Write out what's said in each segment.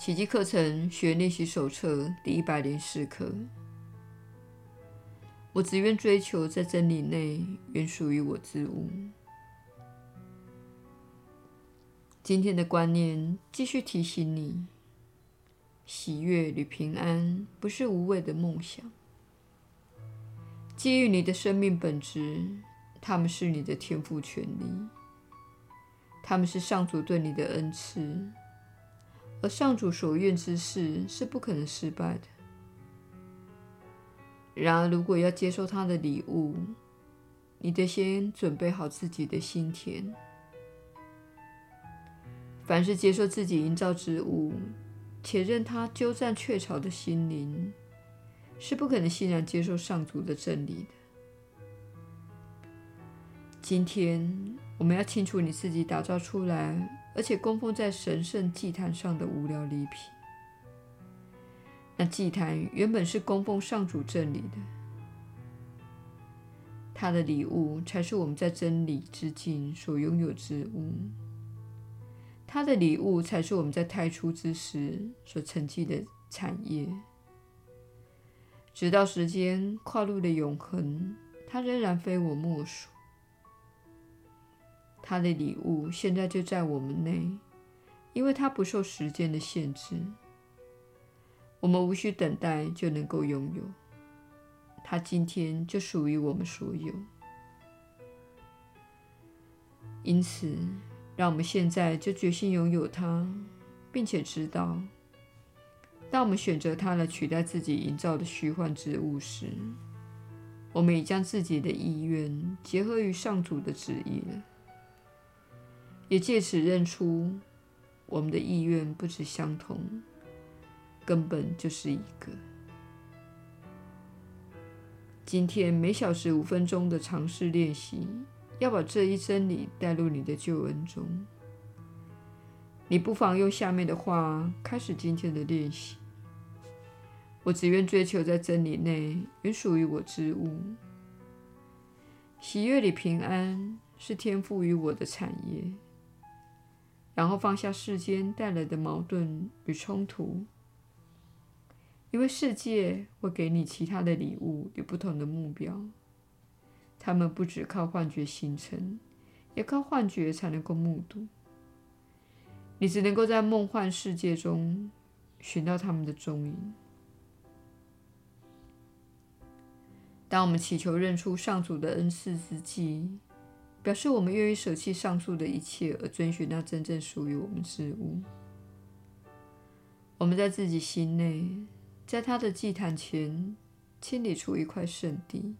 奇迹课程学练习手册第一百零四课。我只愿追求在真理内原属于我之物。今天的观念继续提醒你：喜悦与平安不是无谓的梦想。基于你的生命本质，他们是你的天赋权利，他们是上主对你的恩赐，而上主所愿之事是不可能失败的。然而，如果要接受他的礼物，你得先准备好自己的心田。凡是接受自己营造之物，且任他鸠占鹊巢的心灵，是不可能欣然接受上主的真理的。今天，我们要清除你自己打造出来，而且供奉在神圣祭坛上的无聊礼品。那祭坛原本是供奉上主真理的，他的礼物才是我们在真理之境所拥有之物。他的礼物才是我们在太初之时所承继的产业。直到时间跨入了永恒，他仍然非我莫属。他的礼物现在就在我们内，因为他不受时间的限制。我们无需等待就能够拥有，他今天就属于我们所有。因此，让我们现在就决心拥有它，并且知道。当我们选择它来取代自己营造的虚幻之物时，我们已将自己的意愿结合于上主的旨意了，也借此认出我们的意愿不只相同，根本就是一个。今天每小时五分钟的尝试练习，要把这一真理带入你的救恩中。你不妨用下面的话开始今天的练习。我只愿追求在真理内原属于我之物。喜悦里平安是天赋予我的产业。然后放下世间带来的矛盾与冲突，因为世界会给你其他的礼物与不同的目标。他们不只靠幻觉形成，也靠幻觉才能够目睹。你只能够在梦幻世界中寻到他们的踪影。当我们祈求认出上主的恩赐之际，表示我们愿意舍弃上述的一切，而遵循那真正属于我们之物。我们在自己心内，在他的祭坛前，清理出一块圣地，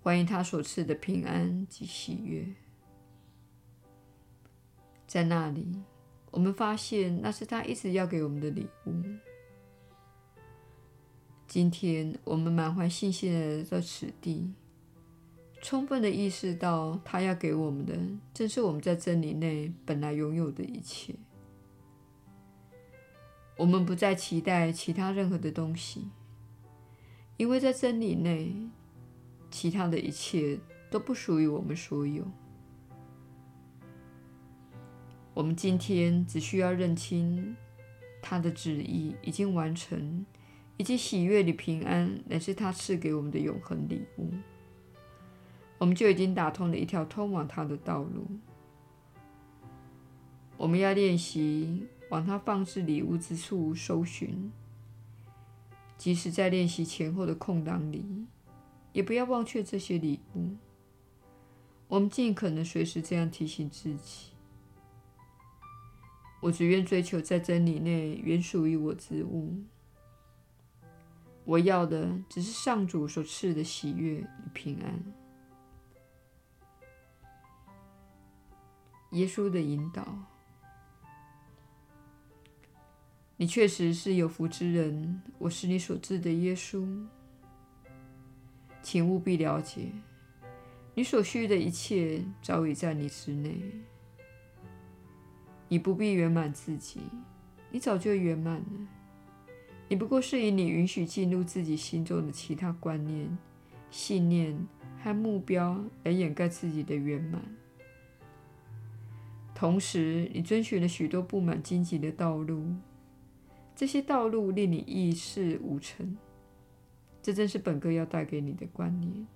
欢迎他所赐的平安及喜悦。在那里，我们发现那是他一直要给我们的礼物。今天我们满怀信心的来到此地，充分的意识到他要给我们的，正是我们在真理内本来拥有的一切。我们不再期待其他任何的东西，因为在真理内，其他的一切都不属于我们所有。我们今天只需要认清他的旨意已经完成。以及喜悦与平安，乃是他赐给我们的永恒礼物。我们就已经打通了一条通往他的道路。我们要练习往他放置礼物之处搜寻，即使在练习前后的空档里，也不要忘却这些礼物。我们尽可能随时这样提醒自己：我只愿追求在真理内原属于我之物。我要的只是上主所赐的喜悦与平安。耶稣的引导，你确实是有福之人。我是你所知的耶稣，请务必了解，你所需的一切早已在你之内。你不必圆满自己，你早就圆满了。你不过是以你允许进入自己心中的其他观念、信念和目标来掩盖自己的圆满。同时，你遵循了许多布满荆棘的道路，这些道路令你一事无成。这正是本课要带给你的观念。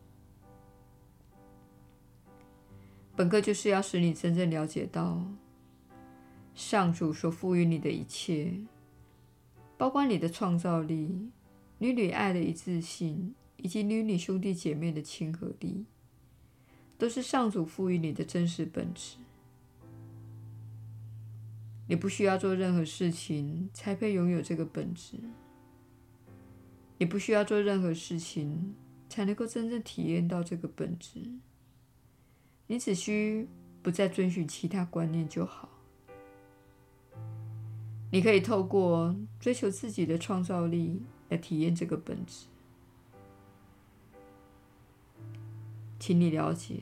本课就是要使你真正了解到，上主所赋予你的一切，包括你的创造力、女女爱的一致性，以及与你兄弟姐妹的亲和力，都是上主赋予你的真实本质。你不需要做任何事情才配拥有这个本质。你不需要做任何事情才能够真正体验到这个本质。你只需不再遵循其他观念就好。你可以透过追求自己的创造力来体验这个本质。请你了解，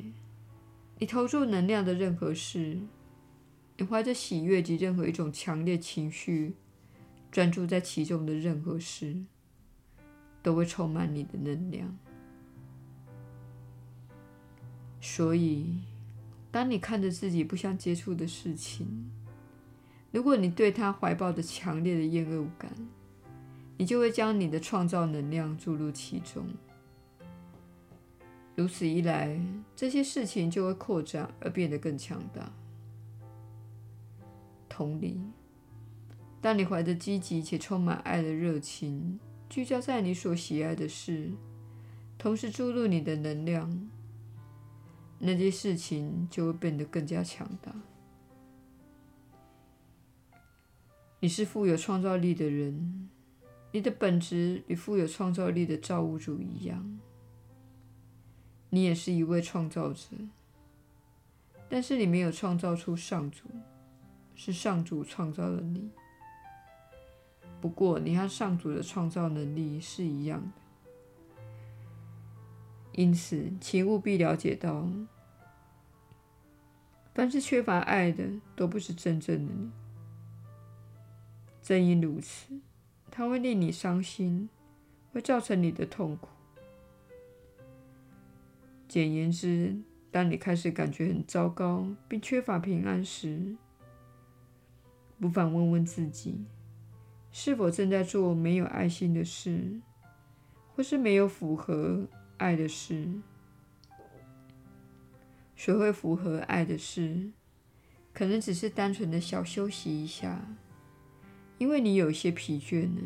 你投入能量的任何事，你怀着喜悦及任何一种强烈情绪，专注在其中的任何事，都会充满你的能量。所以，当你看着自己不想接触的事情，如果你对它怀抱着强烈的厌恶感，你就会将你的创造能量注入其中。如此一来，这些事情就会扩展而变得更强大。同理，当你怀着积极且充满爱的热情，聚焦在你所喜爱的事，同时注入你的能量，那些事情就会变得更加强大。你是富有创造力的人，你的本质与富有创造力的造物主一样，你也是一位创造者，但是你没有创造出上主。是上主创造了你，不过你和上主的创造能力是一样的。因此，请务必了解到，凡是缺乏爱的，都不是真正的你。正因如此，它会令你伤心，会造成你的痛苦。简言之，当你开始感觉很糟糕，并缺乏平安时，不妨问问自己，是否正在做没有爱心的事，或是没有符合爱的事？学会符合爱的事，可能只是单纯的小休息一下，因为你有一些疲倦了；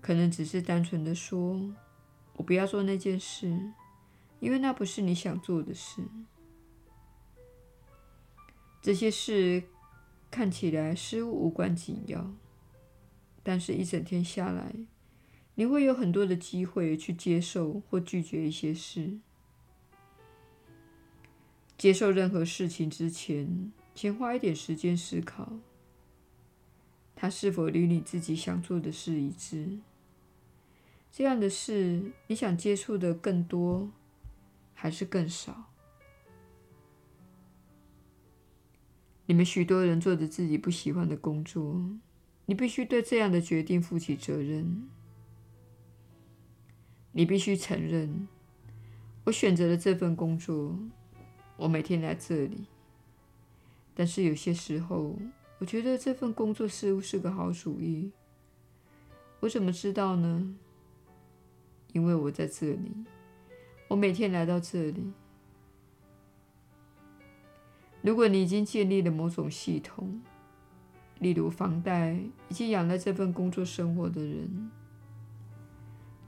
可能只是单纯的说：“我不要做那件事，因为那不是你想做的事。”这些事。看起来似乎无关紧要，但是一整天下来，你会有很多的机会去接受或拒绝一些事。接受任何事情之前，请花一点时间思考，它是否与你自己想做的事一致。这样的事，你想接触的更多，还是更少？你们许多人做着自己不喜欢的工作，你必须对这样的决定负起责任。你必须承认，我选择了这份工作，我每天来这里。但是有些时候，我觉得这份工作似乎是个好主意。我怎么知道呢？因为我在这里，我每天来到这里。如果你已经建立了某种系统，例如房贷以及养了这份工作生活的人，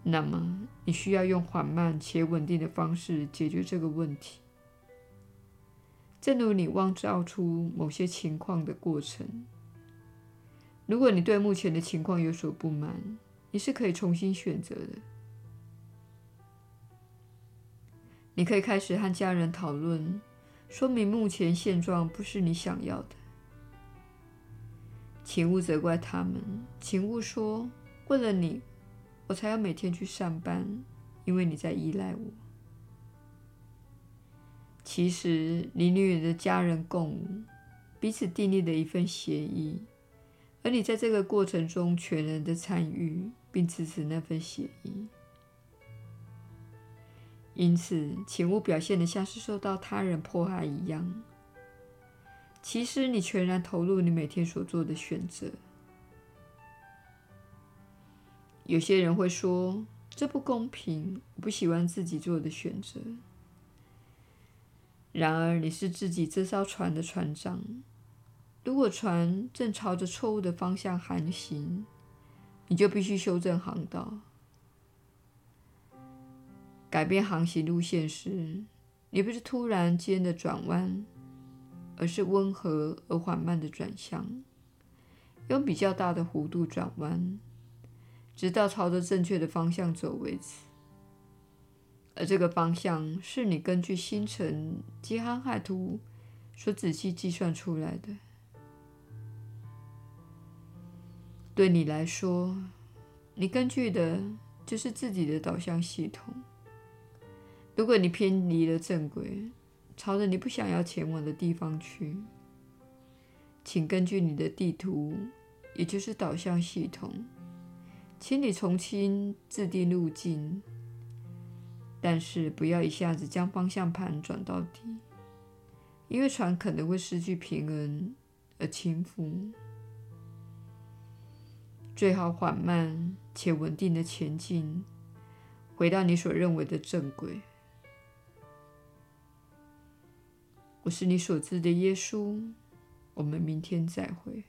那么你需要用缓慢且稳定的方式解决这个问题。正如你妄造出某些情况的过程。如果你对目前的情况有所不满，你是可以重新选择的。你可以开始和家人讨论。说明目前现状不是你想要的，请勿责怪他们，请勿说为了你，我才要每天去上班，因为你在依赖我。其实，你与你的家人共舞，彼此订立了一份协议，而你在这个过程中全然的参与，并支持那份协议。因此，请勿表现得像是受到他人迫害一样。其实，你全然投入你每天所做的选择。有些人会说，这不公平，我不喜欢自己做的选择。然而，你是自己这艘船的船长。如果船正朝着错误的方向航行，你就必须修正航道，改变航行路线时，你不是突然间的转弯，而是温和而缓慢的转向，用比较大的弧度转弯。直到朝着正确的方向走为止，而这个方向是你根据星辰及航海图所仔细计算出来的。对你来说，你根据的就是自己的导向系统。如果你偏离了正轨，朝着你不想要前往的地方去，请根据你的地图，也就是导向系统。请你重新制定路径，但是不要一下子将方向盘转到底，因为船可能会失去平衡而倾覆。最好缓慢且稳定的前进，回到你所认为的正轨。我是你所知的耶稣。我们明天再会。